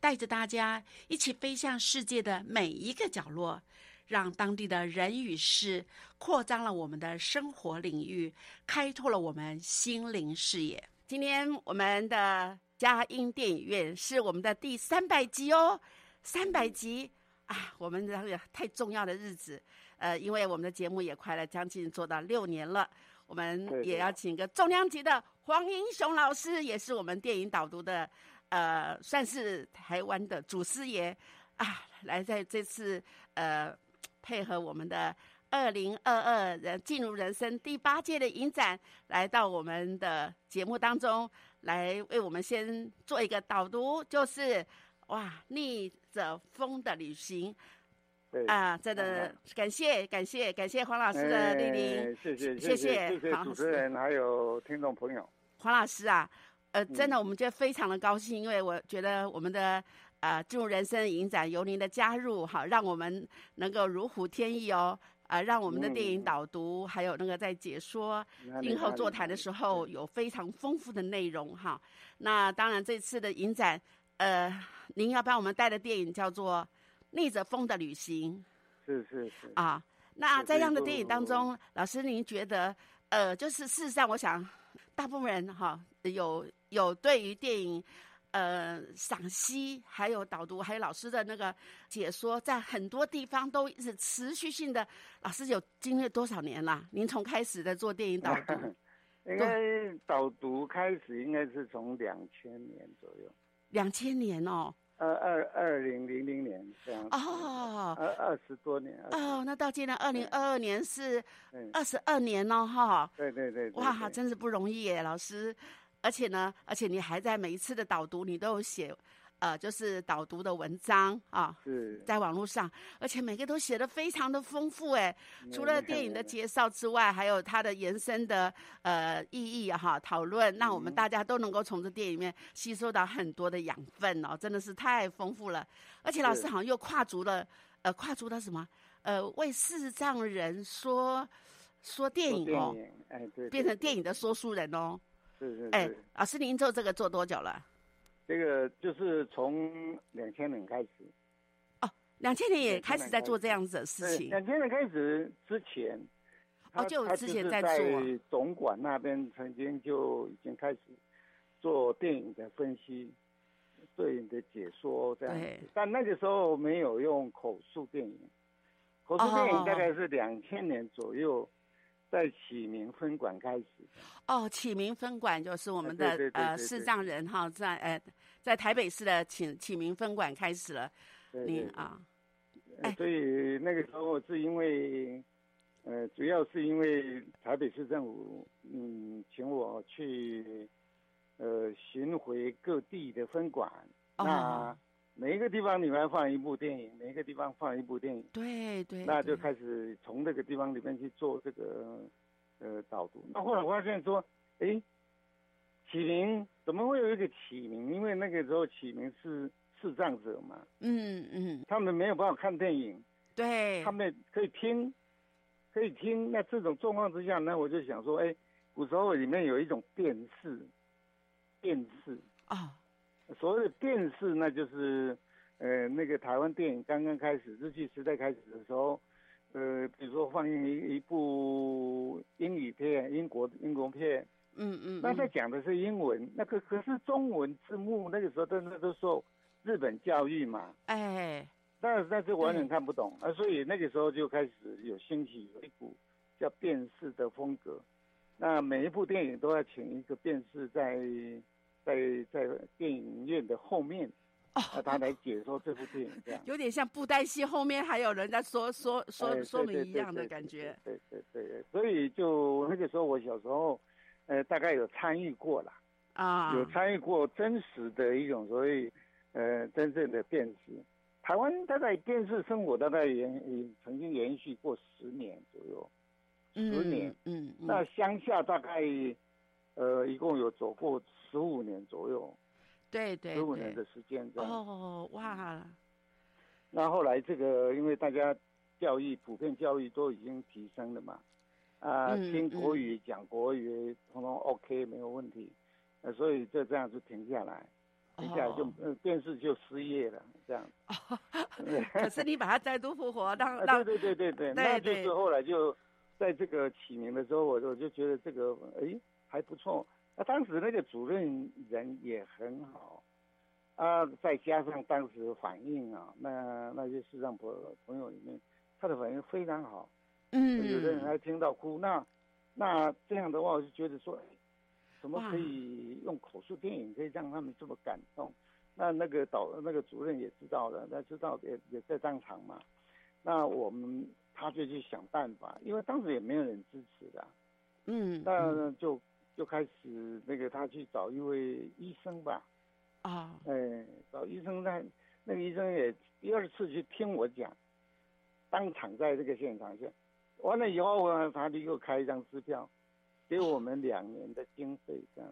带着大家一起飞向世界的每一个角落。让当地的人与事扩张了我们的生活领域，开拓了我们心灵视野。今天我们的佳音电影院是我们的第三百集哦，三百集啊，我们这个太重要的日子。呃，因为我们的节目也快了将近做到六年了，我们也要请个重量级的黄英雄老师，也是我们电影导读的，呃，算是台湾的祖师爷啊，来在这次呃。配合我们的二零二二人进入人生第八届的影展，来到我们的节目当中，来为我们先做一个导读，就是哇，逆着风的旅行。啊，真的感谢感谢感谢黄老师的莅临，谢谢谢谢谢谢主持人还有听众朋友。黄老师啊，呃，真的我们觉得非常的高兴，因为我觉得我们的。呃，进入人生影展，由您的加入，哈，让我们能够如虎添翼哦。啊，让我们的电影导读，还有那个在解说、映后座谈的时候，有非常丰富的内容哈。那当然，这次的影展，呃，您要帮我们带的电影叫做《逆着风的旅行》。是是是。啊，那在这样的电影当中，老师您觉得，呃，就是事实上，我想大部分人哈，有有对于电影。呃，赏析还有导读，还有老师的那个解说，在很多地方都是持续性的。老师有经历多少年了？您从开始的做电影导读，应该导读开始应该是从两千年左右。两千年哦，二二二零零零年这样。哦，二二十多年。哦，那到今年二零二二年是二十二年了哈。对对对。哇，真是不容易耶，老师。而且呢，而且你还在每一次的导读，你都有写，呃，就是导读的文章啊，是在网络上，而且每个都写的非常的丰富哎。除了电影的介绍之外，还有它的延伸的呃意义哈，讨论，让我们大家都能够从这电影里面吸收到很多的养分哦，真的是太丰富了。而且老师好像又跨足了，呃，跨足了什么？呃，为视障人说说电影哦，哎，对，变成电影的说书人哦。是是哎，老师，您做这个做多久了？这个就是从两千年开始。哦，两千年也开始在做这样子的事情。两千年开始之前，哦，就之前在做总管那边曾经就已经开始做电影的分析、电影的解说这样子。但那个时候没有用口述电影，口述电影大概是两千年左右。在启明分馆开始哦，启明分馆就是我们的呃视障人哈，在呃在台北市的启启明分馆开始了。您啊，所以那个时候是因为呃，主要是因为台北市政府嗯，请我去呃巡回各地的分馆，那每一个地方里面放一部电影，每一个地方放一部电影，对对，那就开始从这个地方里面去做这个呃导读。那后来发现说，哎，启明怎么会有一个启明？因为那个时候启明是视障者嘛，嗯嗯，他们没有办法看电影，对，他们可以听，可以听。那这种状况之下，那我就想说，哎，古时候里面有一种电视，电视啊。所谓的电视，那就是，呃，那个台湾电影刚刚开始，日剧时代开始的时候，呃，比如说放映一一部英语片，英国英国片，嗯嗯，那在讲的是英文，那个可是中文字幕，那个时候都那都受日本教育嘛，哎，但是但是完全看不懂，啊，所以那个时候就开始有兴起有一股叫电视的风格，那每一部电影都要请一个电视在。在在电影院的后面，哦，他来解说这部电影，这样有点像布袋戏后面还有人在说说说说明一样的感觉。对对对，所以就那个时候我小时候，呃，大概有参与过了啊，有参与过真实的一种所谓呃真正的电视。台湾大概电视生活大概延曾经延续过十年左右，十年，嗯，那乡下大概。呃，一共有走过十五年左右，对对，十五年的时间这样。哦，哇！那后来这个，因为大家教育普遍教育都已经提升了嘛，啊，听国语讲国语，通通 OK 没有问题，呃，所以就这样就停下来，停下来就电视就失业了，这样。可是你把它再度复活，让让对对对对对，那就是后来就在这个起名的时候，我我就觉得这个哎。还不错，那当时那个主任人也很好，啊，再加上当时反应啊，那那些视障朋朋友里面，他的反应非常好，嗯，有的人还听到哭，那那这样的话，我就觉得说，怎么可以用口述电影可以让他们这么感动？那那个导那个主任也知道了，他知道也也在当场嘛，那我们他就去想办法，因为当时也没有人支持的，嗯，那就。就开始那个他去找一位医生吧，啊，哎，找医生那那个医生也第二次去听我讲，当场在这个现场去，完了以后呢，他就又开一张支票，给我们两年的经费这样。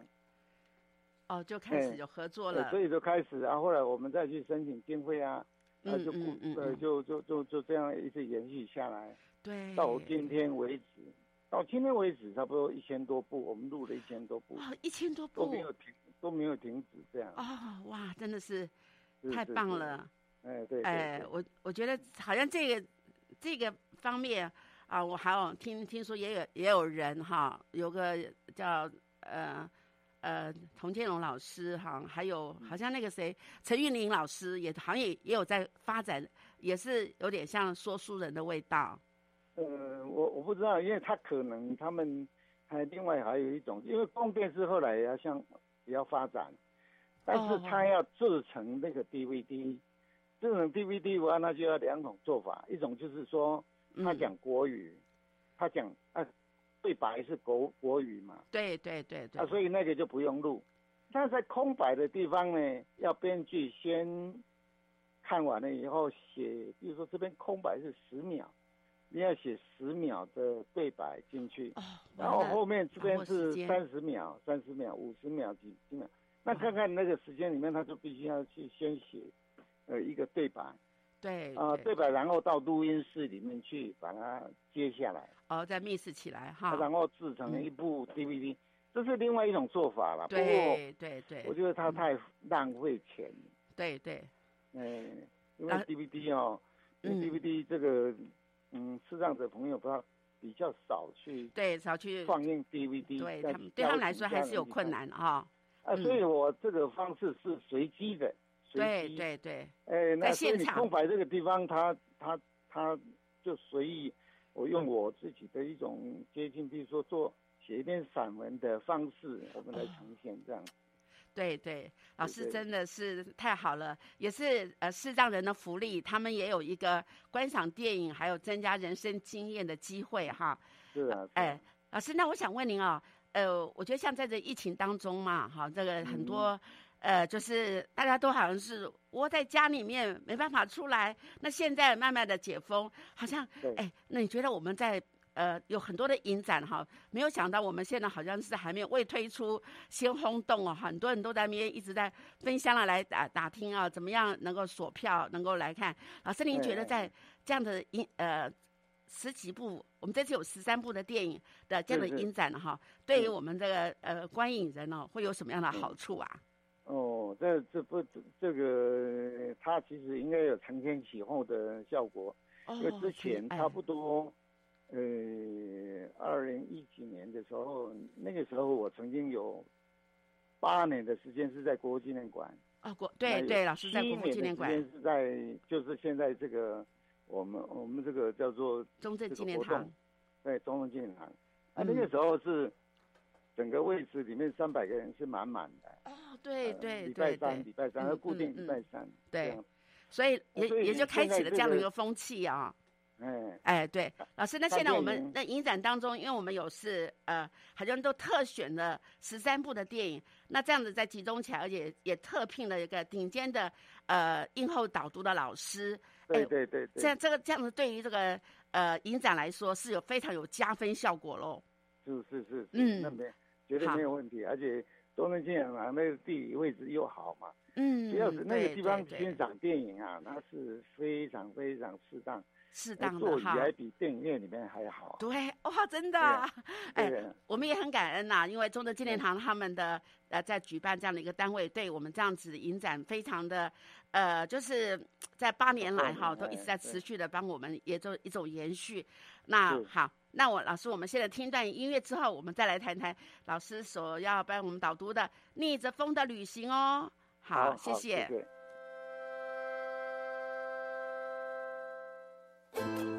哦，就开始就合作了。所以就开始，然后后来我们再去申请经费啊，那就呃就就就就这样一直延续下来，对，到今天为止。到今天为止，差不多一千多部，我们录了一千多部，一千多部都没有停，都没有停止这样。哦，哇，真的是太棒了。哎，对。哎，我我觉得好像这个这个方面啊，我还有听听说也有也有人哈，有个叫呃呃童建龙老师哈，还有好像那个谁陈玉玲老师也好像也也有在发展，也是有点像说书人的味道。呃，我我不知道，因为他可能他们还另外还有一种，因为供电是后来也要向也要发展，但是他要制成那个 DVD，制成 DVD 的话，那就要两种做法，一种就是说他讲国语，他讲啊对白是国国语嘛，对对对对，啊所以那个就不用录，那在空白的地方呢，要编剧先看完了以后写，比如说这边空白是十秒。你要写十秒的对白进去，然后后面这边是三十秒、三十秒、五十秒几几秒，那看看那个时间里面，他就必须要去先写，呃，一个对白，对，啊，对。白，然后到录音室里面去把它接下来，哦，再密实起来哈，然后制成一部 DVD，这是另外一种做法了。对对对，我觉得他太浪费钱。对对，嗯，因为 DVD 哦，DVD 这个。嗯，视障者朋友不要比较少去对少去放映 DVD，对他们对他们来说还是有困难哈。啊，所以我这个方式是随机的，对对对。哎，那所以你空白这个地方，他他他就随意，我用我自己的一种接近，比如说做写一篇散文的方式，我们来呈现这样。对对，老师真的是太好了，也是呃视障人的福利，他们也有一个观赏电影，还有增加人生经验的机会哈。是啊。哎，老师，那我想问您啊，呃，我觉得像在这疫情当中嘛，哈，这个很多。呃，就是大家都好像是窝在家里面没办法出来。那现在慢慢的解封，好像哎，那你觉得我们在呃有很多的影展哈？没有想到我们现在好像是还没有未推出先轰动哦，很多人都在那边一直在分享了来打打听啊，怎么样能够锁票，能够来看。老师，您觉得在这样的影呃？十几部，我们这次有十三部的电影的这样的影展哈，对于我们这个呃观影人哦，会有什么样的好处啊？哦，这这不这个，它其实应该有承前启后的效果，因为之前差不多，呃，二零一几年的时候，那个时候我曾经有八年的时间是在国纪念馆啊，国对对，老师在国父纪念馆是在就是现在这个。我们我们这个叫做中正纪念堂，对，中正纪念堂。啊，那个时候是整个位置里面三百个人是满满的。哦，对对礼拜三，礼拜三要固定礼拜三。对，所以也也就开启了这样的一个风气啊。哎哎，对，老师，那现在我们那影展当中，因为我们有是呃，好像都特选了十三部的电影，那这样子在集中起来，而且也特聘了一个顶尖的呃映后导读的老师。对对对，这样这个这样子对于这个呃影展来说是有非常有加分效果喽。是是是，嗯，那没绝对没有问题，而且东南亚嘛，那个地理位置又好嘛，嗯，主要是那个地方欣赏电影啊，那是非常非常适当。适当的哈，还比电影院里面还好。对，哇，真的，哎，我们也很感恩呐，因为中德纪念堂他们的呃在举办这样的一个单位，对我们这样子影展非常的呃，就是在八年来哈都一直在持续的帮我们也做一种延续。那好，那我老师，我们现在听一段音乐之后，我们再来谈谈老师所要帮我们导读的《逆着风的旅行》哦。好，谢谢。Thank you.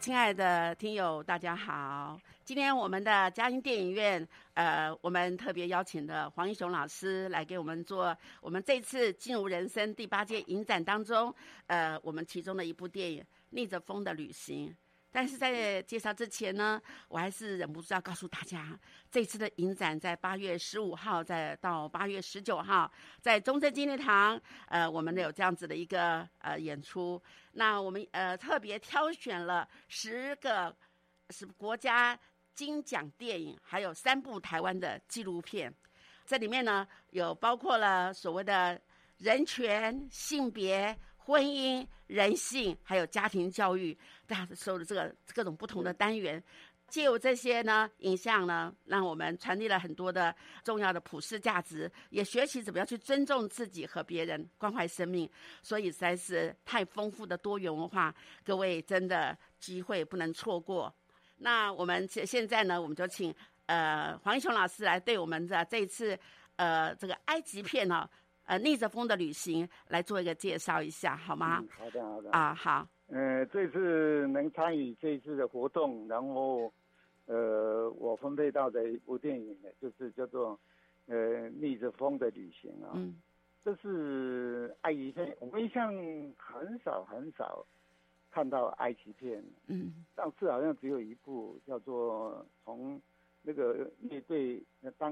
亲爱的听友，大家好！今天我们的嘉音电影院，呃，我们特别邀请的黄英雄老师来给我们做我们这次进入人生第八届影展当中，呃，我们其中的一部电影《逆着风的旅行》。但是在介绍之前呢，我还是忍不住要告诉大家，这次的影展在八月十五号，再到八月十九号，在中正纪念堂，呃，我们有这样子的一个呃演出。那我们呃特别挑选了十个是国家金奖电影，还有三部台湾的纪录片。这里面呢，有包括了所谓的人权、性别。婚姻、人性，还有家庭教育，大家收的这个各种不同的单元，借由这些呢影像呢，让我们传递了很多的重要的普世价值，也学习怎么样去尊重自己和别人，关怀生命。所以实在是太丰富的多元文化，各位真的机会不能错过。那我们现现在呢，我们就请呃黄一雄老师来对我们的这一次呃这个埃及片呢。呃，逆着风的旅行来做一个介绍一下，好吗？好的，好的。啊，好。呃，这次能参与这次的活动，然后，呃，我分配到的一部电影呢，就是叫做《呃逆着风的旅行》啊。嗯。这是埃及片，我们一向很少很少看到埃及片。嗯。上次好像只有一部，叫做从那个乐队当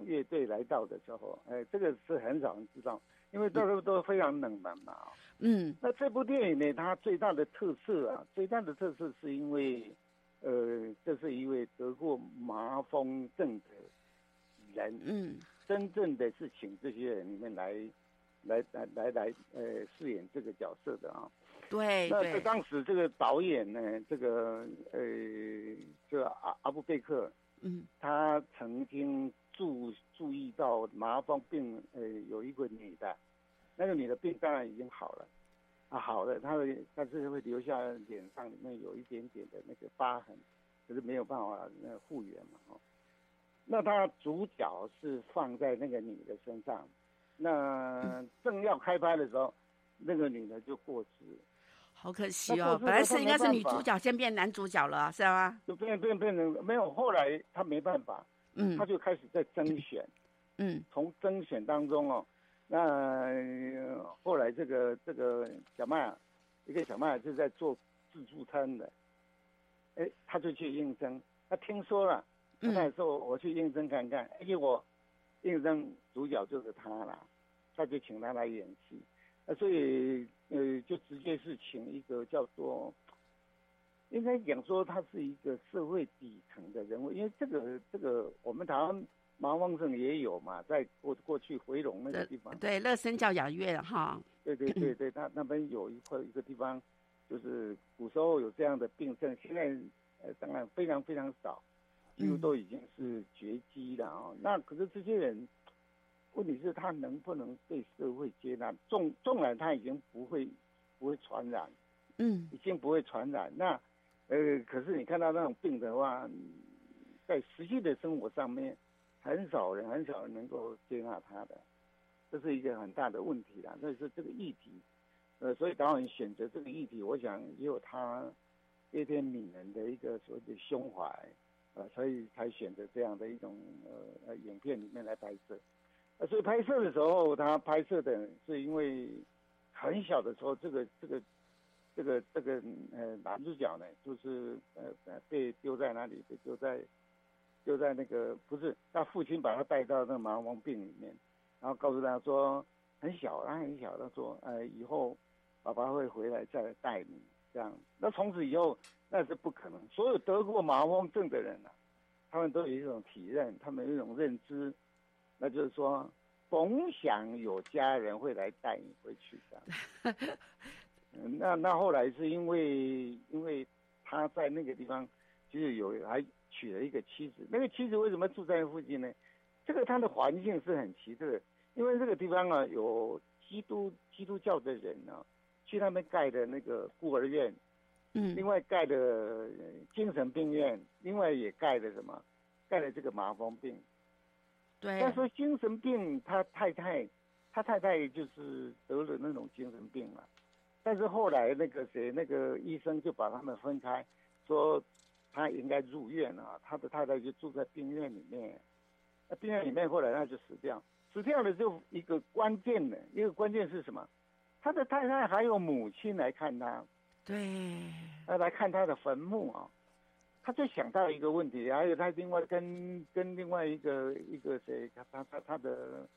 乐队来到的时候，哎，这个是很少人知道。因为到时候都非常冷门嘛，嗯，那这部电影呢，它最大的特色啊，最大的特色是因为，呃，这是一位得过麻风症的人，嗯，真正的是请这些人里面来，来来来来，呃，饰演这个角色的啊，对，那这当时这个导演呢，这个呃，这阿阿布贝克，嗯，他曾经。注注意到麻风病，呃，有一个女的，那个女的病当然已经好了，啊，好了，她的但是会留下脸上里面有一点点的那个疤痕，可是没有办法那复原嘛，哦，那他主角是放在那个女的身上，那正要开拍的时候，那个女的就过世，好可惜哦，本来是应该是女主角先变男主角了，是吗？就变变变成没有，后来他没办法。嗯，他就开始在甄选，嗯，从甄选当中哦，那后来这个这个小麦，一个小麦是在做自助餐的，哎，他就去应征，他听说了，他说我去应征看看，结果应征主角就是他了，他就请他来演戏，啊，所以呃，就直接是请一个叫做。应该讲说他是一个社会底层的人物，因为这个这个我们台湾麻风症也有嘛，在过过去回龙那个地方，对乐生教养院哈，对对对对，他 那边有一块一个地方，就是古时候有这样的病症，现在呃当然非常非常少，几乎都已经是绝迹了啊。那可是这些人，问题是他能不能被社会接纳？纵纵然他已经不会不会传染，嗯，已经不会传染，那。呃，可是你看到那种病的话，在实际的生活上面，很少人很少人能够接纳他的，这是一个很大的问题啦。所以说这个议题，呃，所以导演选择这个议题，我想也有他这篇闽人的一个所谓的胸怀，呃，所以才选择这样的一种呃呃影片里面来拍摄。呃，所以拍摄的时候，他拍摄的是因为很小的时候，这个这个。这个这个呃男主角呢，就是呃呃被丢在那里，被丢在丢在那个不是他父亲把他带到那个麻风病里面，然后告诉他说很小，他很小，他说呃以后爸爸会回来再带你这样。那从此以后那是不可能。所有得过麻风症的人啊，他们都有一种体认，他们有一种认知，那就是说总想有家人会来带你回去这样。那那后来是因为，因为他在那个地方，就是有还娶了一个妻子。那个妻子为什么住在附近呢？这个他的环境是很奇特，因为这个地方啊有基督基督教的人呢，去那边盖的那个孤儿院，嗯，另外盖的精神病院，另外也盖的什么，盖了这个麻风病。对。但是精神病，他太太，他太太就是得了那种精神病了。但是后来那个谁，那个医生就把他们分开，说他应该入院啊，他的太太就住在病院里面。那病院里面后来他就死掉，死掉了就一个关键的，一个关键是什么？他的太太还有母亲来看他，对，他来看他的坟墓啊。他就想到一个问题，还有他另外跟跟另外一个一个谁，他他他他的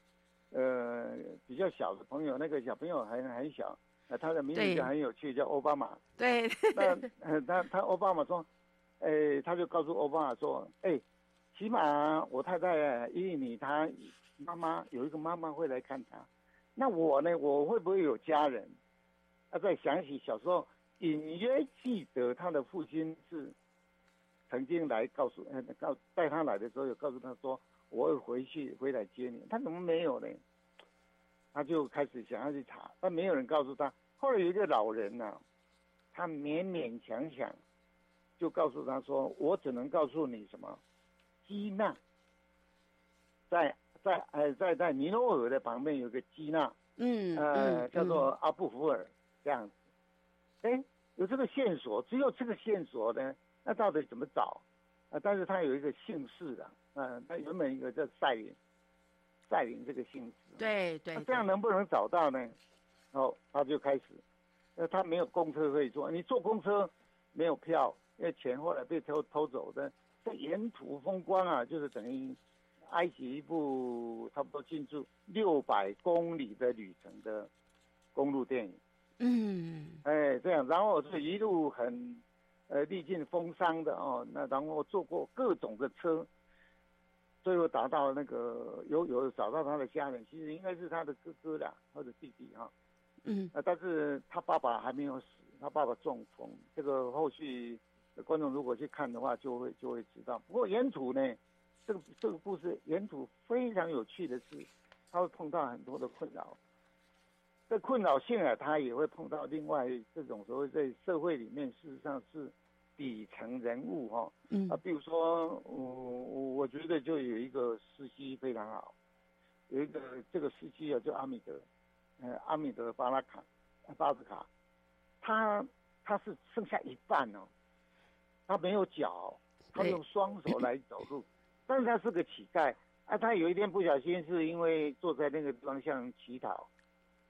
呃比较小的朋友，那个小朋友很很小，呃，他的名字就很有趣，叫奥巴马。对。那呃他他奥巴马说，哎，他就告诉奥巴马说，哎，起码我太太伊丽你他妈妈有一个妈妈会来看他，那我呢，我会不会有家人？他在想起小时候隐约记得他的父亲是。曾经来告诉，呃，告带他来的时候，有告诉他说，我会回去回来接你。他怎么没有呢？他就开始想要去查，但没有人告诉他。后来有一个老人呢，他勉勉强强就告诉他说，我只能告诉你什么，基纳，在在呃在在尼罗河的旁边有个基纳，嗯，呃，叫做阿布福尔这样子。哎，有这个线索，只有这个线索呢。那到底怎么找？啊，但是他有一个姓氏的，嗯，他原本一个叫赛林，赛林这个姓氏。对对。这样能不能找到呢？哦，他就开始，那他没有公车可以坐，你坐公车没有票，因为钱后来被偷偷走的。这沿途风光啊，就是等于埃及一部差不多进驻六百公里的旅程的公路电影。嗯。哎，这样，然后是一路很。呃，历尽风霜的哦，那然后坐过各种的车，最后达到那个有有找到他的家人，其实应该是他的哥哥啦或者弟弟哈，嗯，但是他爸爸还没有死，他爸爸中风，这个后续观众如果去看的话，就会就会知道。不过沿途呢，这个这个故事沿途非常有趣的是，他会碰到很多的困扰。这困扰性啊，他也会碰到另外这种所谓在社会里面，事实上是底层人物哈。嗯。啊，比如说，我我我觉得就有一个司机非常好，有一个这个司机啊，叫阿米德，呃，阿米德巴拉卡，巴斯卡，他他是剩下一半哦，他没有脚，他用双手来走路，但是他是个乞丐啊。他有一天不小心是因为坐在那个地方向乞讨。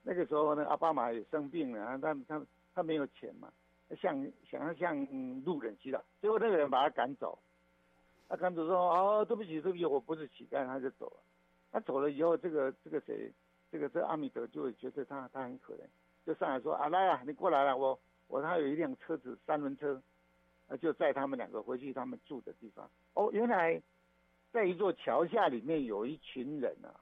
那个时候呢，奥巴马也生病了，他他他没有钱嘛，向想要向路人乞讨，结果那个人把他赶走，他赶走说哦对不起对不起我不是乞丐，他就走了。他走了以后，这个这个谁，这个这阿米德就会觉得他他很可怜，就上来说啊来啊你过来了，我我他有一辆车子三轮车，啊就载他们两个回去他们住的地方。哦原来在一座桥下里面有一群人啊。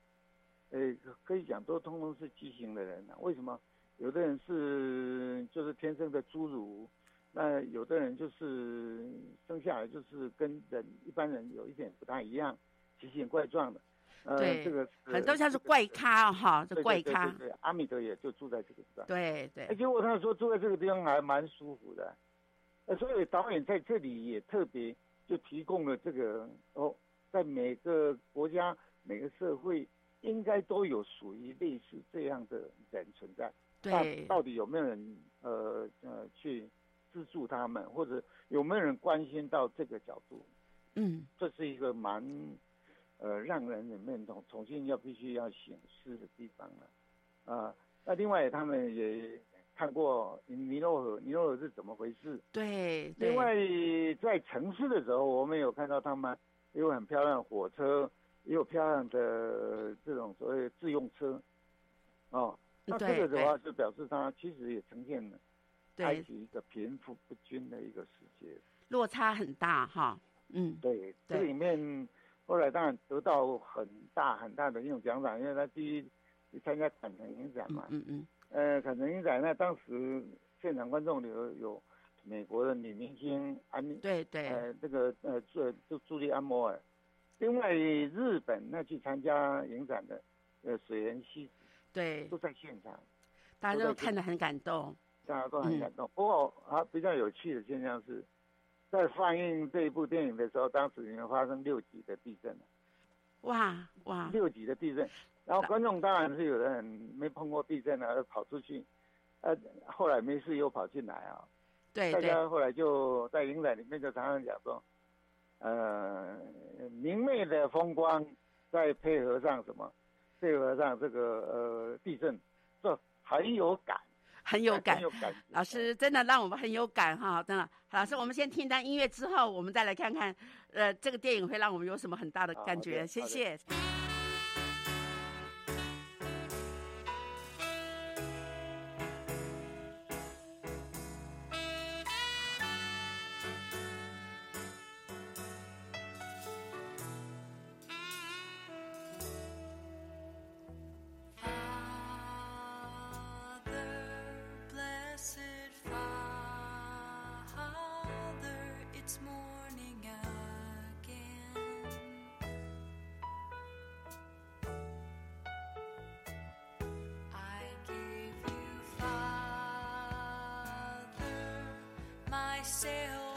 呃，可以讲都通通是畸形的人啊？为什么？有的人是就是天生的侏儒，那有的人就是生下来就是跟人一般人有一点不太一样，奇形怪状的。呃，这个很多像是怪咖哈，这怪咖。对，阿米德也就住在这个地方。对对。结果他说住在这个地方还蛮舒服的，呃，所以导演在这里也特别就提供了这个哦，在每个国家每个社会。应该都有属于类似这样的人存在，对，到底有没有人呃呃去资助他们，或者有没有人关心到这个角度？嗯，这是一个蛮呃让人里面重重新要必须要醒思的地方了啊。那另外他们也看过尼罗河，尼罗河是怎么回事？对，另外在城市的时候，我们有看到他们有很漂亮的火车。也有漂亮的这种所谓自用车，哦，那这个的话就表示它其实也呈现了埃及一个贫富不均的一个世界，落差很大哈，嗯，对，这里面后来当然得到很大很大的一种奖赏，因为他第一去参加坦城影展嘛，嗯嗯，呃，坎城影展那当时现场观众里头有美国的女明星安妮，对对，呃，这个呃朱朱朱莉安摩尔。另外，日本那去参加影展的，呃，水原希子，对，都在现场，大家都看得很感动，大家都很感动。不过啊，比较有趣的现象是，在放映这一部电影的时候，当时已经发生六级的地震了。哇哇！六级的地震，然后观众当然是有的人没碰过地震的，跑出去，呃，后来没事又跑进来啊。对大家后来就在影展里面就常常讲说。呃，明媚的风光，再配合上什么？配合上这个呃地震，这很有感，很有感。有感。老师真的让我们很有感哈，真的。老师，我们先听一段音乐之后，我们再来看看，呃，这个电影会让我们有什么很大的感觉？谢谢。myself.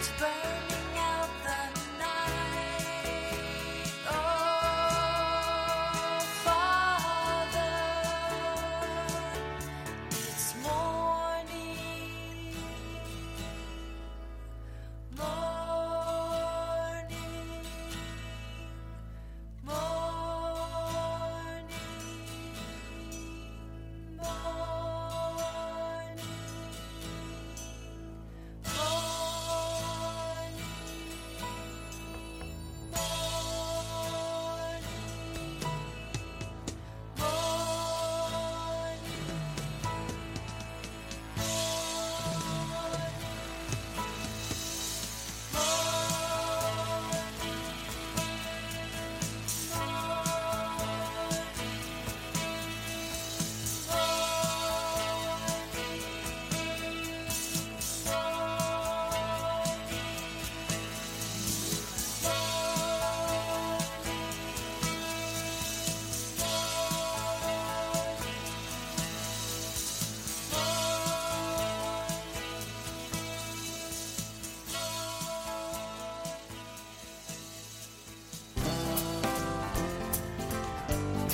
to burn.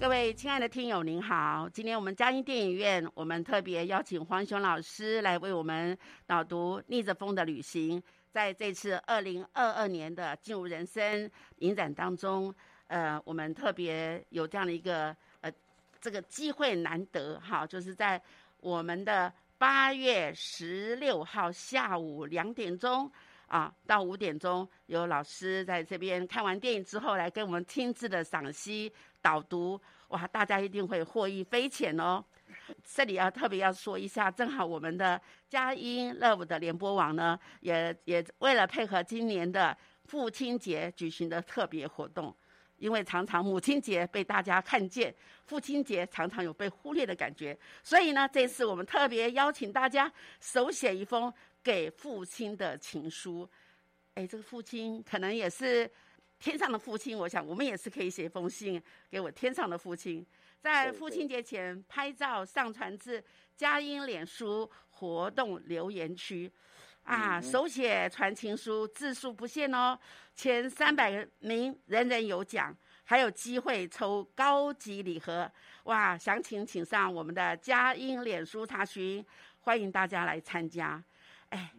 各位亲爱的听友，您好！今天我们嘉音电影院，我们特别邀请黄雄老师来为我们导读《逆着风的旅行》。在这次二零二二年的进入人生影展当中，呃，我们特别有这样的一个呃这个机会难得哈，就是在我们的八月十六号下午两点钟啊到五点钟，有老师在这边看完电影之后，来跟我们亲自的赏析。导读哇，大家一定会获益匪浅哦。这里要特别要说一下，正好我们的佳音 Love 的联播网呢，也也为了配合今年的父亲节举行的特别活动，因为常常母亲节被大家看见，父亲节常常有被忽略的感觉，所以呢，这次我们特别邀请大家手写一封给父亲的情书。哎，这个父亲可能也是天上的父亲，我想我们也是可以写一封信给我天上的父亲。在父亲节前拍照上传至佳音脸书活动留言区，啊，手写传情书，字数不限哦，前三百名人人有奖，还有机会抽高级礼盒，哇！详情请上我们的佳音脸书查询，欢迎大家来参加。哎，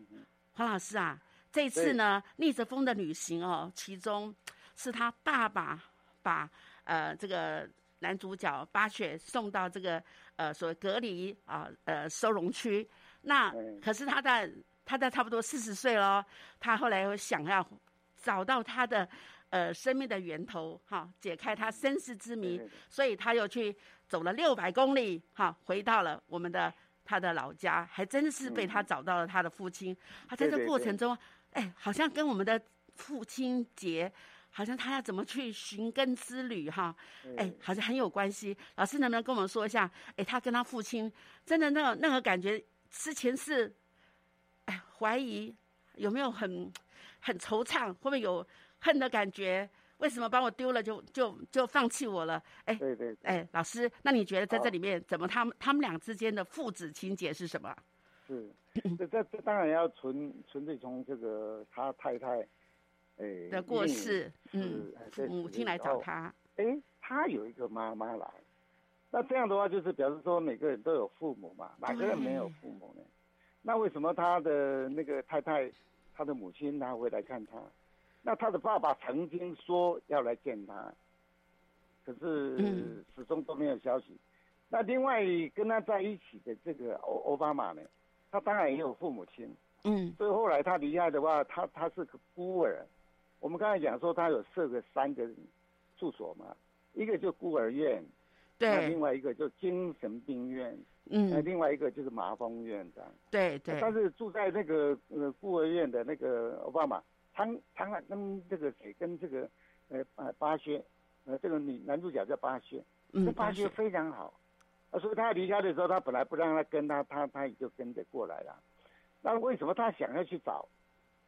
黄老师啊，这次呢逆着风的旅行哦，其中是他爸爸把呃这个。男主角巴雪送到这个呃所谓隔离啊呃收容区，那可是他在他在差不多四十岁了，他后来又想要找到他的呃生命的源头哈，解开他身世之谜，所以他又去走了六百公里哈，回到了我们的他的老家，还真是被他找到了他的父亲。他在这过程中，哎，好像跟我们的父亲节。好像他要怎么去寻根之旅哈？哎，好像很有关系。老师能不能跟我们说一下？哎，他跟他父亲真的那个那个感觉，之前是哎怀疑有没有很很惆怅，会不会有恨的感觉？为什么把我丢了就就就放弃我了？哎，对对，哎，老师，那你觉得在这里面怎么他们他们俩之间的父子情节是什么？是，这这这当然要纯纯粹从这个他太太。的过世，嗯，母亲来找他，哎，他有一个妈妈来，那这样的话就是表示说每个人都有父母嘛，哪个人没有父母呢？那为什么他的那个太太，他的母亲他会来看他？那他的爸爸曾经说要来见他，可是始终都没有消息。那另外跟他在一起的这个奥奥巴马呢，他当然也有父母亲，嗯，所以后来他离开的话，他他是个孤儿。我们刚才讲说，他有设个三个住所嘛，一个就孤儿院，对，另外一个就精神病院，嗯，另外一个就是麻风院这样。对对。但是住在那个呃孤儿院的那个奥巴马，他他跟这个谁跟这个呃呃巴薛，呃这个女男主角叫巴薛，这巴薛非常好，啊，所以他离开的时候，他本来不让他跟他，他他也就跟着过来了。那为什么他想要去找？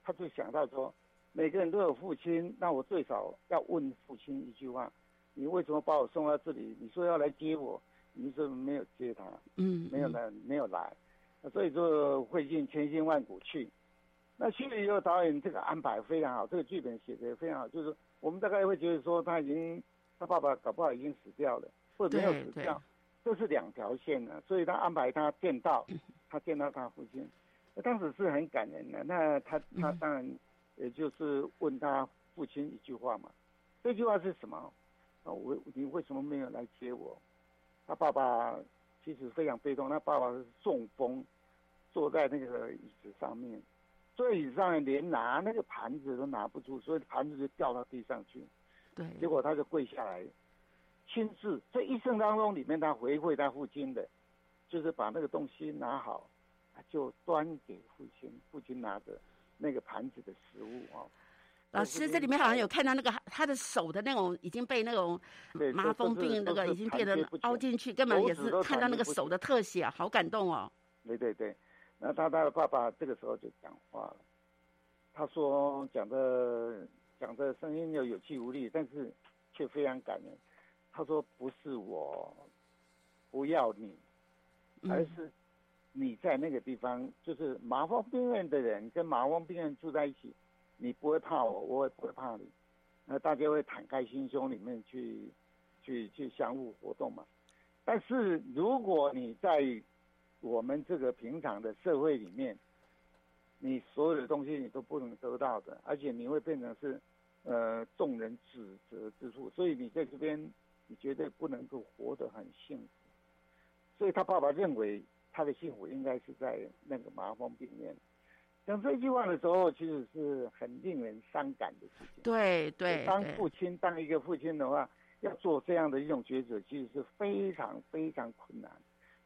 他就想到说。每个人都有父亲，那我最少要问父亲一句话：你为什么把我送到这里？你说要来接我，你说没有接他，嗯，没有来，没有来，所以说费尽千辛万苦去。那去了以后，导演这个安排非常好，这个剧本写的非常好，就是我们大概会觉得说他已经，他爸爸搞不好已经死掉了，或者没有死掉，这是两条线呢，所以他安排他见到，他见到他父亲，当时是很感人的。那他他当然。也就是问他父亲一句话嘛，这句话是什么？啊，我你为什么没有来接我？他爸爸其实非常悲痛，他爸爸是中风，坐在那个椅子上面，坐在椅子上面连拿那个盘子都拿不住，所以盘子就掉到地上去。对，结果他就跪下来，亲自这一生当中里面，他回馈他父亲的，就是把那个东西拿好，就端给父亲，父亲拿着。那个盘子的食物啊，老师，这里面好像有看到那个他的手的那种已经被那种麻风病那个已经变得凹进去，根本也是看到那个手的特写，好感动哦。对对对，那他他的爸爸这个时候就讲话了，他说讲的讲的声音又有气无力，但是却非常感人。他说不是我不要你，而是。你在那个地方，就是麻风病院的人跟麻风病人住在一起，你不会怕我，我也不会怕你，那大家会敞开心胸里面去，去去相互活动嘛。但是如果你在我们这个平常的社会里面，你所有的东西你都不能得到的，而且你会变成是，呃，众人指责之处，所以你在这边你绝对不能够活得很幸福。所以他爸爸认为。他的幸福应该是在那个麻风病院。讲这句话的时候，其实是很令人伤感的事情。对对。当父亲，当一个父亲的话，要做这样的一种抉择，其实是非常非常困难。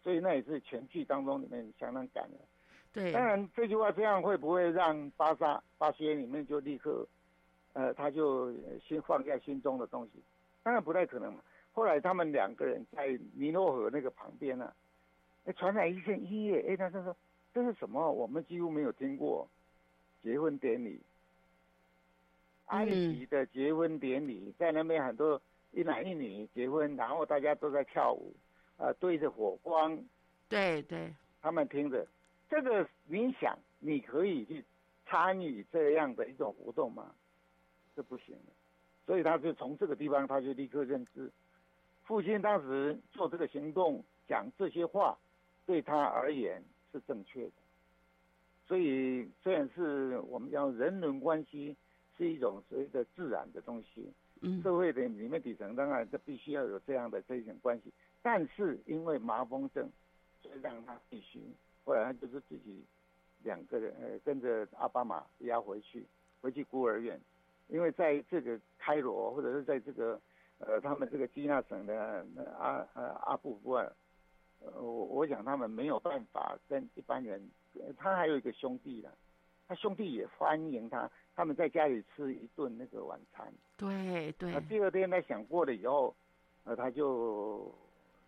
所以那也是全剧当中里面相当感人。对，当然这句话这样会不会让巴萨巴西里面就立刻，呃，他就先放下心中的东西？当然不太可能嘛。后来他们两个人在尼罗河那个旁边呢，哎，传来一阵音乐，哎，他就说这是什么？我们几乎没有听过结婚典礼，埃及的结婚典礼，在那边很多一男一女结婚，然后大家都在跳舞，呃，对着火光，对对，他们听着。这个你想，你可以去参与这样的一种活动吗？是不行的。所以他就从这个地方，他就立刻认知，父亲当时做这个行动，讲这些话，对他而言是正确的。所以虽然是我们讲人伦关系是一种所谓的自然的东西，嗯，社会的里面底层当然这必须要有这样的这种关系，但是因为麻风症，所以让他必须。后来就是自己两个人呃跟着阿巴马押回去，回去孤儿院，因为在这个开罗或者是在这个呃他们这个基纳省的阿呃阿布夫尔，呃我我想他们没有办法跟一般人，他还有一个兄弟呢，他兄弟也欢迎他，他们在家里吃一顿那个晚餐。对对。第二天他想过了以后，呃他就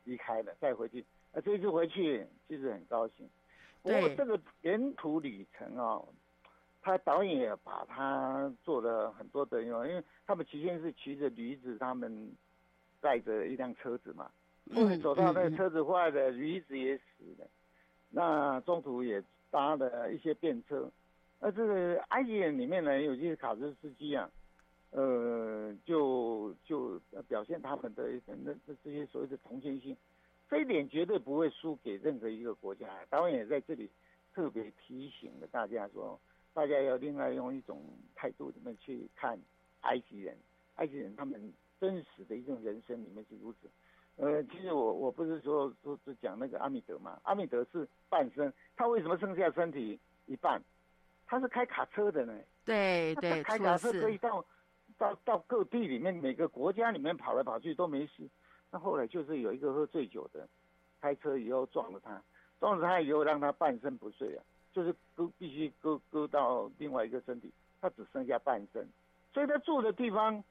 离开了，再回去，呃这次回去其实很高兴。不过这个沿途旅程啊，他导演也把他做了很多的用，因为他们起先是骑着驴子，他们带着一辆车子嘛，走到那个车子坏了，驴子也死了，那中途也搭了一些便车，那这个埃及人里面呢，有些卡车司机啊，呃，就就表现他们的那那这些所谓的同情心。这一点绝对不会输给任何一个国家。导演也在这里特别提醒了大家说，大家要另外用一种态度里面去看埃及人。埃及人他们真实的一种人生里面是如此。呃，其实我我不是说说是讲那个阿米德嘛，阿米德是半身，他为什么剩下身体一半？他是开卡车的呢。对对，开卡车可以到到到各地里面每个国家里面跑来跑去都没事。那后来就是有一个喝醉酒的，开车以后撞了他，撞了他以后让他半身不遂啊，就是割必须割割到另外一个身体，他只剩下半身，所以他住的地方，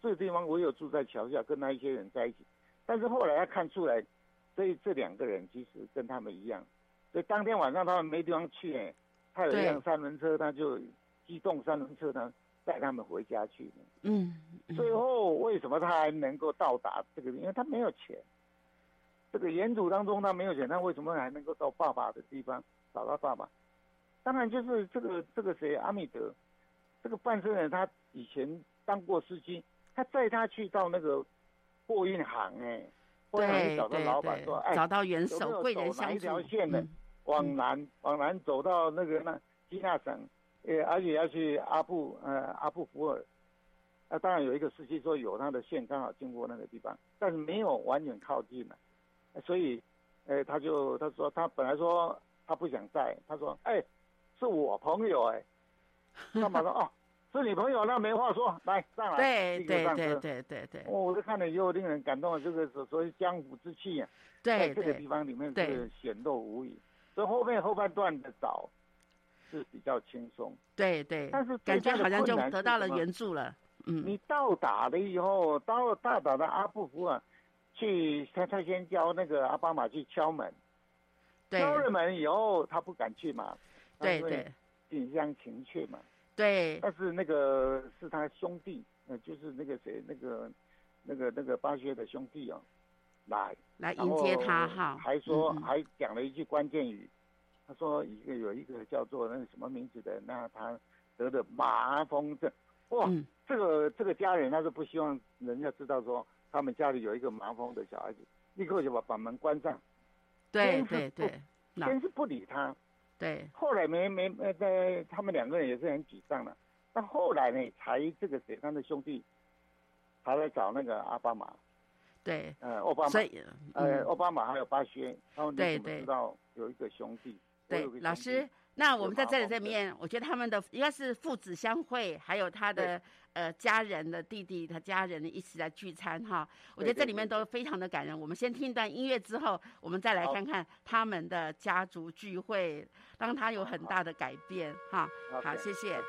这个地方我有住在桥下，跟他一些人在一起，但是后来他看出来，这这两个人其实跟他们一样，所以当天晚上他们没地方去哎，他有一辆三轮车，他就机动三轮车呢。带他们回家去。嗯，最后为什么他还能够到达这个？因为他没有钱。这个沿途当中他没有钱，他为什么还能够到爸爸的地方找到爸爸？当然就是这个这个谁阿米德，这个半身人他以前当过司机，他载他去到那个货运行哎，货运行找到老板说哎，找到元首贵人相一条线的往南往南走到那个那基纳省。呃，而且要去阿布呃阿布福尔，那当然有一个司机说有他的线刚好经过那个地方，但是没有完全靠近了，所以，呃，他就他说他本来说他不想在，他说哎，是我朋友哎，他马上哦，是你朋友那没话说，来上来，对对对对对对，我就看了以后令人感动的这个所谓江湖之气啊，在这个地方里面是显露无遗，所以后面后半段的找。是比较轻松，对对，但是感觉好像就得到了援助了。嗯，你到达了以后，到到达的阿布福尔，去他他先教那个阿巴马去敲门，敲了门以后他不敢去嘛，对对，近乡情怯嘛，对。但是那个是他兄弟，呃，就是那个谁，那个那个那个巴薛的兄弟哦，来来迎接他哈，还说还讲了一句关键语。他说一个有一个叫做那个什么名字的，那他得的麻风症，哇，这个这个家人他是不希望人家知道说他们家里有一个麻风的小孩子，立刻就把把门关上。对对对，先是不理他，对，后来没没呃在他们两个人也是很沮丧的，但后来呢才这个谁他的兄弟，他来找那个奥巴马，对，呃奥巴马，呃奥巴马还有巴薛，他们怎么知道有一个兄弟？对，老师。那我们在这里这面，我觉得他们的应该是父子相会，还有他的呃家人的弟弟，他家人一起来聚餐哈。我觉得这里面都非常的感人。我们先听一段音乐之后，我们再来看看他们的家族聚会，让他有很大的改变哈。好，谢谢。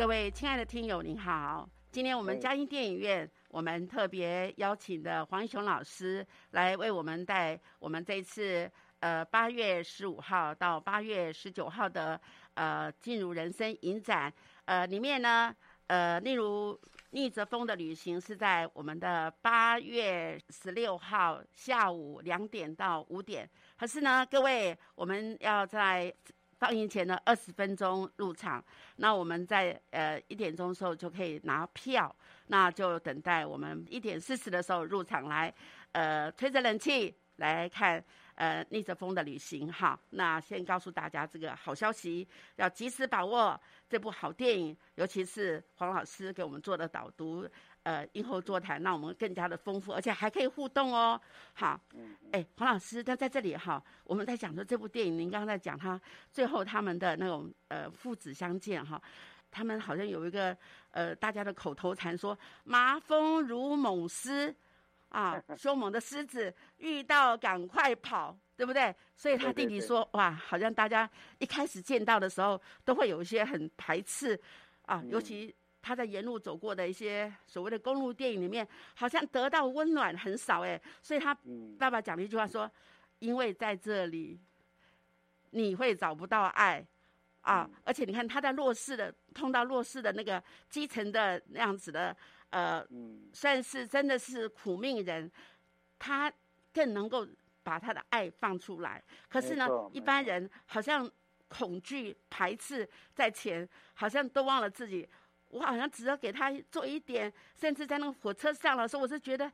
各位亲爱的听友，您好！今天我们嘉音电影院，我们特别邀请的黄雄老师来为我们带我们这次呃八月十五号到八月十九号的呃进入人生影展，呃里面呢呃例如逆着风的旅行是在我们的八月十六号下午两点到五点，可是呢各位我们要在。放映前的二十分钟入场，那我们在呃一点钟的时候就可以拿票，那就等待我们一点四十的时候入场来，呃吹着冷气来看呃逆着风的旅行哈。那先告诉大家这个好消息，要及时把握这部好电影，尤其是黄老师给我们做的导读。呃，映后座谈让我们更加的丰富，而且还可以互动哦。好，哎，黄老师，那在这里哈，我们在讲说这部电影，您刚刚在讲他最后他们的那种呃父子相见哈，他们好像有一个呃大家的口头禅说麻风如猛狮啊，凶猛的狮子遇到赶快跑，对不对？所以他弟弟说哇，好像大家一开始见到的时候都会有一些很排斥啊，尤其。他在沿路走过的一些所谓的公路电影里面，好像得到温暖很少哎，所以他爸爸讲了一句话说：“因为在这里，你会找不到爱啊，而且你看他在弱势的碰到弱势的那个基层的那样子的呃，算是真的是苦命人，他更能够把他的爱放出来。可是呢，一般人好像恐惧排斥在前，好像都忘了自己。”我好像只要给他做一点，甚至在那个火车上老师，我是觉得。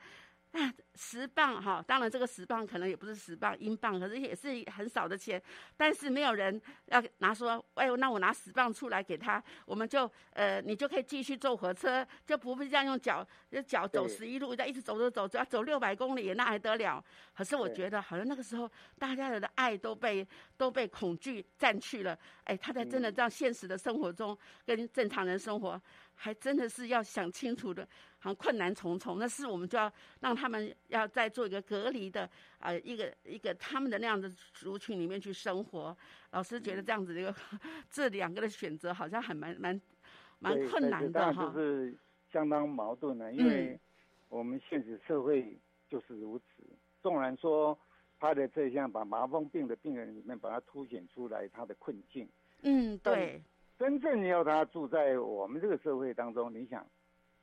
十磅哈，当然这个十磅可能也不是十磅英镑，可是也是很少的钱。但是没有人要拿说，哎，那我拿十磅出来给他，我们就呃，你就可以继续坐火车，就不会这样用脚，就脚走十一路，再一直走走走，只要走六百公里，那还得了？可是我觉得好像那个时候大家的爱都被都被恐惧占去了。哎，他在真的这样现实的生活中跟正常人生活。还真的是要想清楚的，好像困难重重。那是我们就要让他们要再做一个隔离的啊，一个一个他们的那样的族群里面去生活。老师觉得这样子一个 这两个的选择好像还蛮蛮蛮困难的哈。就是相当矛盾的，因为我们现实社会就是如此。纵然说他的这项把麻风病的病人里面把它凸显出来他的困境。嗯，对。真正要他住在我们这个社会当中，你想，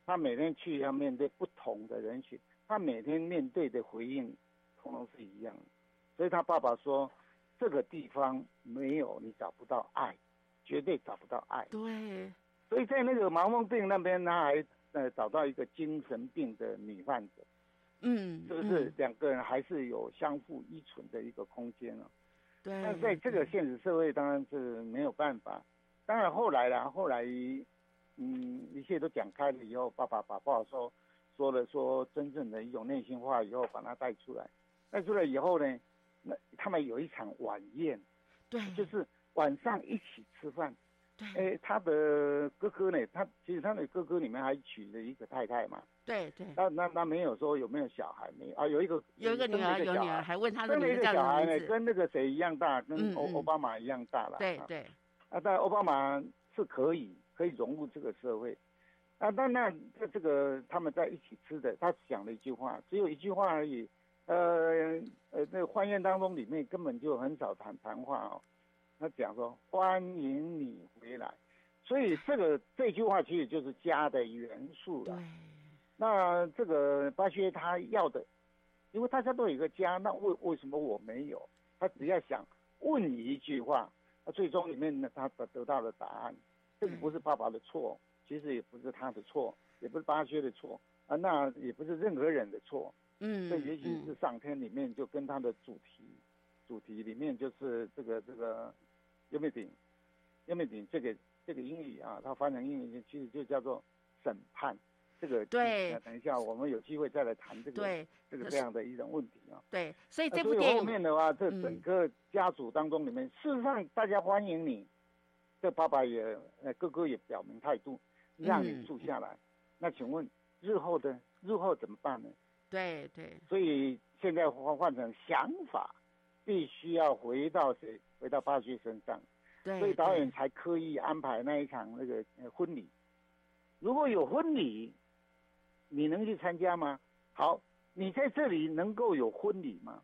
他每天去要面对不同的人群，他每天面对的回应，通通是一样的。所以他爸爸说，这个地方没有你找不到爱，绝对找不到爱。对，所以在那个麻风病那边，他还呃找到一个精神病的女患者，嗯，是不是两个人还是有相互依存的一个空间呢？对。但在这个现实社会，当然是没有办法。当然后来啦，后来，嗯，一切都讲开了以后，爸爸把话说说了，说真正的一种内心话以后，把他带出来，带出来以后呢，那他们有一场晚宴，对，就是晚上一起吃饭。对，哎，他的哥哥呢？他其实他的哥哥里面还娶了一个太太嘛。对对。那那那没有说有没有小孩没有啊？有一个有一个女儿有女儿，还问他的名字。生了一个小孩呢，跟那个谁一样大，跟奥奥巴马一样大了。对对。啊，但奥巴马是可以可以融入这个社会。啊，那那这这个他们在一起吃的，他讲了一句话，只有一句话而已。呃呃，那个欢宴当中里面根本就很少谈谈话哦。他讲说欢迎你回来，所以这个这句话其实就是家的元素了。那这个巴西他要的，因为大家都有一个家，那为为什么我没有？他只要想问你一句话，那最终里面呢，他得得到了答案。这个不是爸爸的错，其实也不是他的错，也不是巴薛的错啊，那也不是任何人的错。嗯，这也许是上天里面就跟他的主题，主题里面就是这个这个。优美顶，优美顶，这个这个英语啊，它翻成英语其实就叫做审判。这个对，等一下我们有机会再来谈这个对这个这样的一种问题啊。对，所以这部电影后面的话，这整个家族当中里面，事实上大家欢迎你，这爸爸也呃哥哥也表明态度，让你住下来。那请问日后的日后怎么办呢？对对。所以现在换换成想法。必须要回到谁？回到八岁身上，对所以导演才刻意安排那一场那个婚礼。如果有婚礼，你能去参加吗？好，你在这里能够有婚礼吗？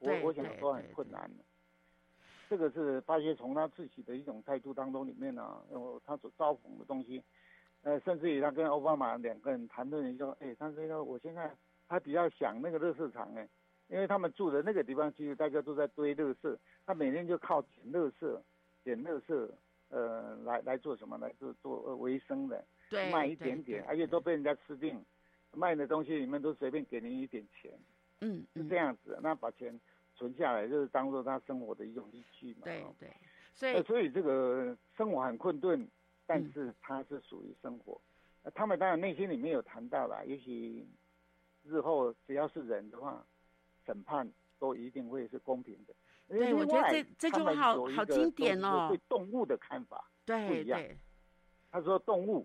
我我想说很困难的。这个是八岁从他自己的一种态度当中里面呢，他所招讽的东西，呃，甚至于他跟奥巴马两个人谈论说，哎，他说我现在他比较想那个热市场哎。因为他们住的那个地方，其实大家都在堆垃圾，他每天就靠捡垃圾、捡垃圾，呃，来来做什么？来做做维生的，卖一点点，而且都被人家吃定，卖的东西你们都随便给你一点钱，嗯，是这样子。那把钱存下来，就是当做他生活的一种依据嘛。对对，所以所以这个生活很困顿，但是他是属于生活。他们当然内心里面有谈到了，也许日后只要是人的话。审判都一定会是公平的。对，我觉得这这句话好好经典哦。对动物的看法不一样。他说动物，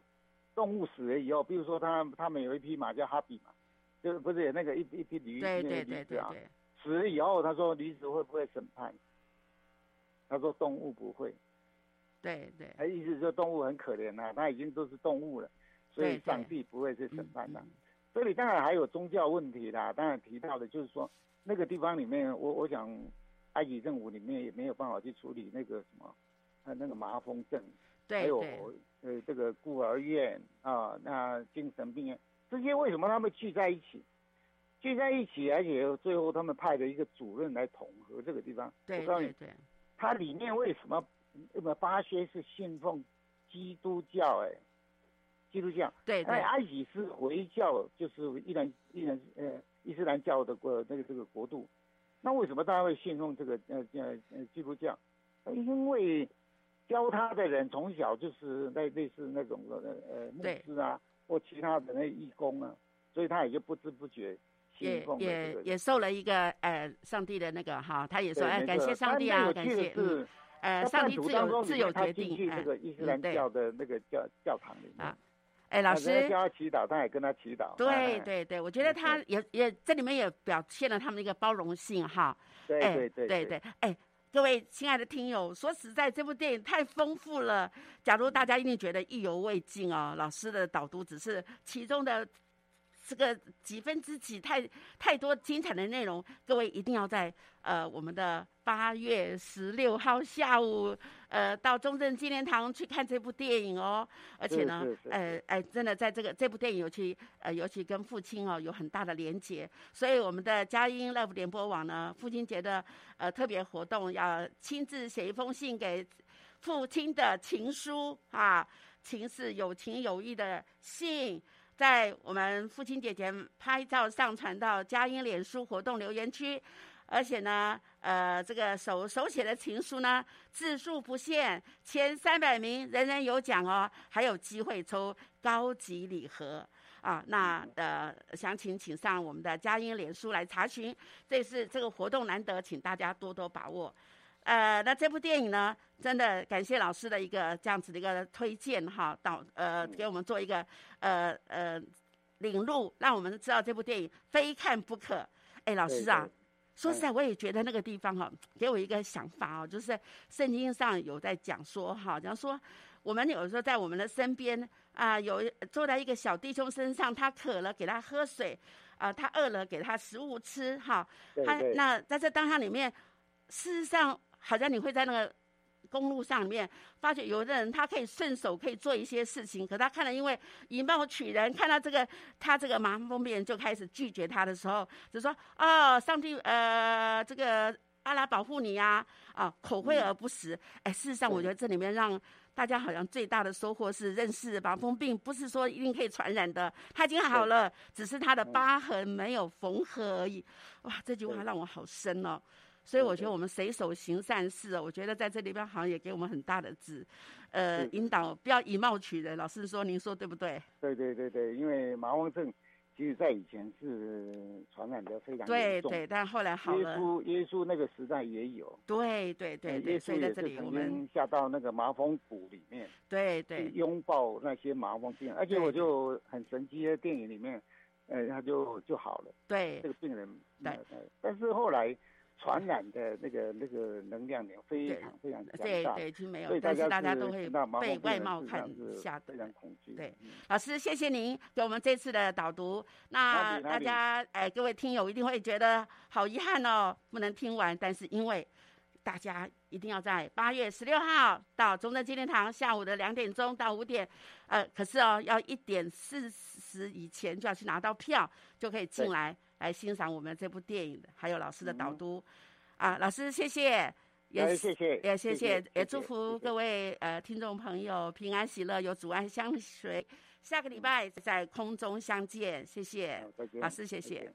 动物死了以后，比如说他他们有一匹马叫哈比嘛，就是不是有那个一一匹驴那个驴子啊？死了以后，他说驴子会不会审判？他说动物不会。对对。他意思说动物很可怜呐，它已经都是动物了，所以上帝不会去审判它。这里当然还有宗教问题啦，当然提到的就是说。那个地方里面，我我想，埃及政府里面也没有办法去处理那个什么，呃，那个麻风症，还有呃这个孤儿院啊，那精神病院这些为什么他们聚在一起？聚在一起，而且最后他们派了一个主任来统合这个地方。对对对。它里面为什么那么巴薛是信奉基督教？哎，基督教。对对。埃及是回教，就是伊兰伊兰呃。伊斯兰教的国那个这个国度，那为什么大家会信奉这个呃呃呃基督教？因为教他的人从小就是类类似那种的呃牧师啊，或其他的那义工啊，所以他也就不知不觉也也也受了一个呃上帝的那个哈，他也说哎感谢上帝啊，感谢嗯呃上帝自由自由决定这个伊斯兰教的那个教教堂里面啊。哎，老师教他祈祷，他也跟他祈祷。对对对，我觉得他也也这里面也表现了他们一个包容性哈。对对对对对，哎，各位亲爱的听友，说实在，这部电影太丰富了。假如大家一定觉得意犹未尽哦，老师的导读只是其中的。这个几分之几太太多精彩的内容，各位一定要在呃我们的八月十六号下午呃到中正纪念堂去看这部电影哦。而且呢，呃哎，真的在这个这部电影尤其呃尤其跟父亲哦有很大的连结，所以我们的佳音 Love 联播网呢父亲节的呃特别活动要亲自写一封信给父亲的情书啊，情是有情有义的信，在我们父亲节前拍照上传到佳音脸书活动留言区，而且呢，呃，这个手手写的情书呢，字数不限，前三百名人人有奖哦，还有机会抽高级礼盒。啊，那呃，详情请上我们的佳音脸书来查询。这是这个活动难得，请大家多多把握。呃，那这部电影呢，真的感谢老师的一个这样子的一个推荐哈，导呃给我们做一个呃呃领路，让我们知道这部电影非看不可。哎，老师啊，说实在，我也觉得那个地方哈，给我一个想法哦，就是圣经上有在讲说哈，假如说我们有时候在我们的身边。啊，有坐在一个小弟兄身上，他渴了给他喝水，啊，他饿了给他食物吃，哈，他那在这当下里面，事实上好像你会在那个公路上面发觉有的人他可以顺手可以做一些事情，可他看了因为以貌取人，看到这个他这个麻风病人就开始拒绝他的时候，就说哦，上帝呃这个阿拉保护你呀，啊口惠而不实，哎，事实上我觉得这里面让。大家好像最大的收获是认识麻风病不是说一定可以传染的，他已经好了，只是他的疤痕没有缝合而已。哇，这句话让我好深哦。所以我觉得我们随手行善事哦，我觉得在这里边好像也给我们很大的指，呃，引导不要以貌取人。老师说，您说对不对？对对对对，因为麻风症。其实，在以前是传染的非常严重，对对，但后来好了。耶稣耶稣那个时代也有，对对对对，所以在这里我们下到那个麻风谷里面，对对，拥抱那些麻风病人，而且我就很神奇的电影里面，呃，他就就好了，对这个病人，对，但是后来。传染的那个那个能量点非常非常强大，对对，没有，但是大家都会被外貌看吓得非常恐惧。对，老师，谢谢您给我们这次的导读。那大家哎，各位听友一定会觉得好遗憾哦，不能听完。但是因为大家一定要在八月十六号到中正纪念堂下午的两点钟到五点，呃，可是哦，要一点四十以前就要去拿到票，就可以进来。来欣赏我们这部电影的，还有老师的导读，啊，老师谢谢，也谢谢，也谢谢，也祝福各位呃听众朋友平安喜乐，有主安相随，下个礼拜在空中相见，谢谢，老师谢谢。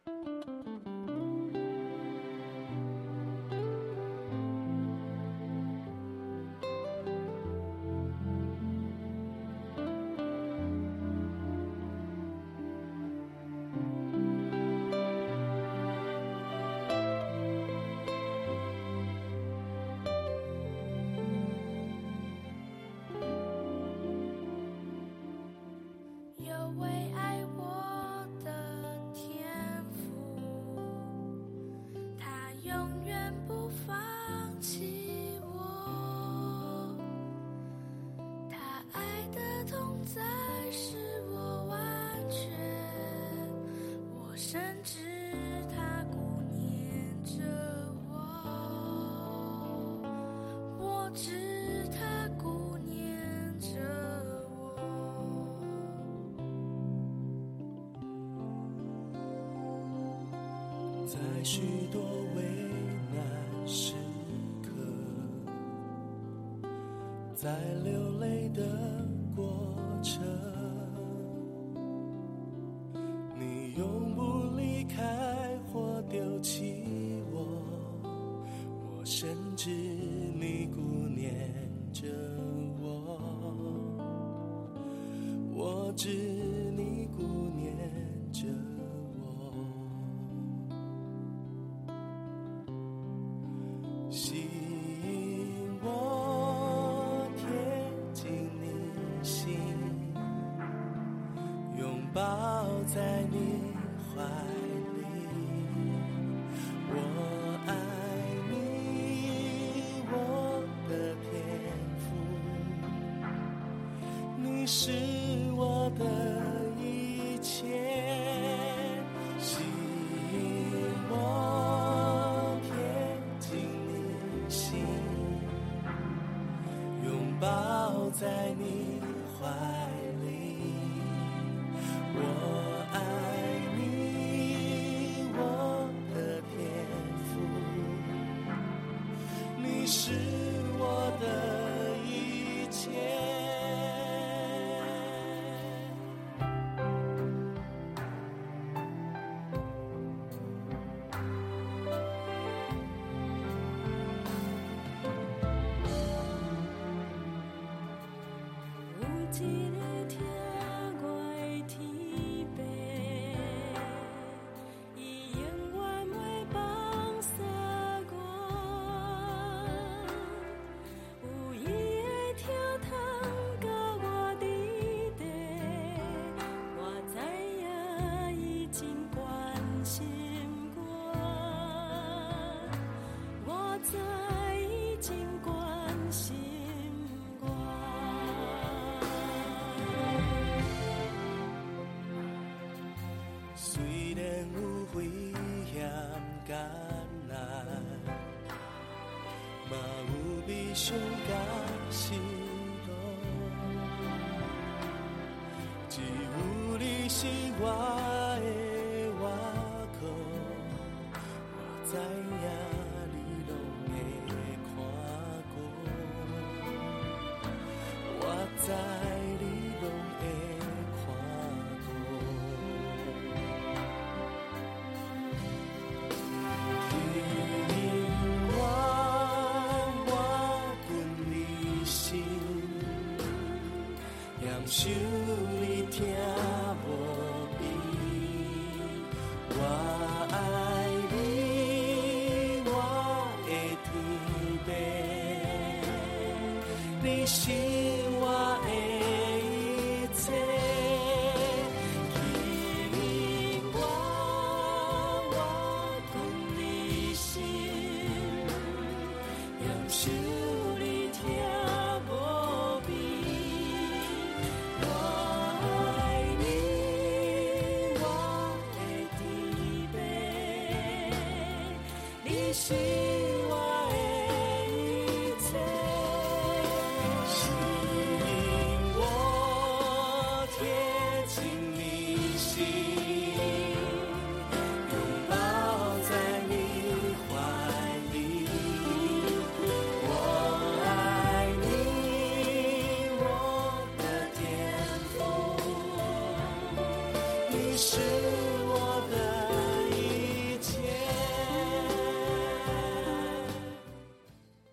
想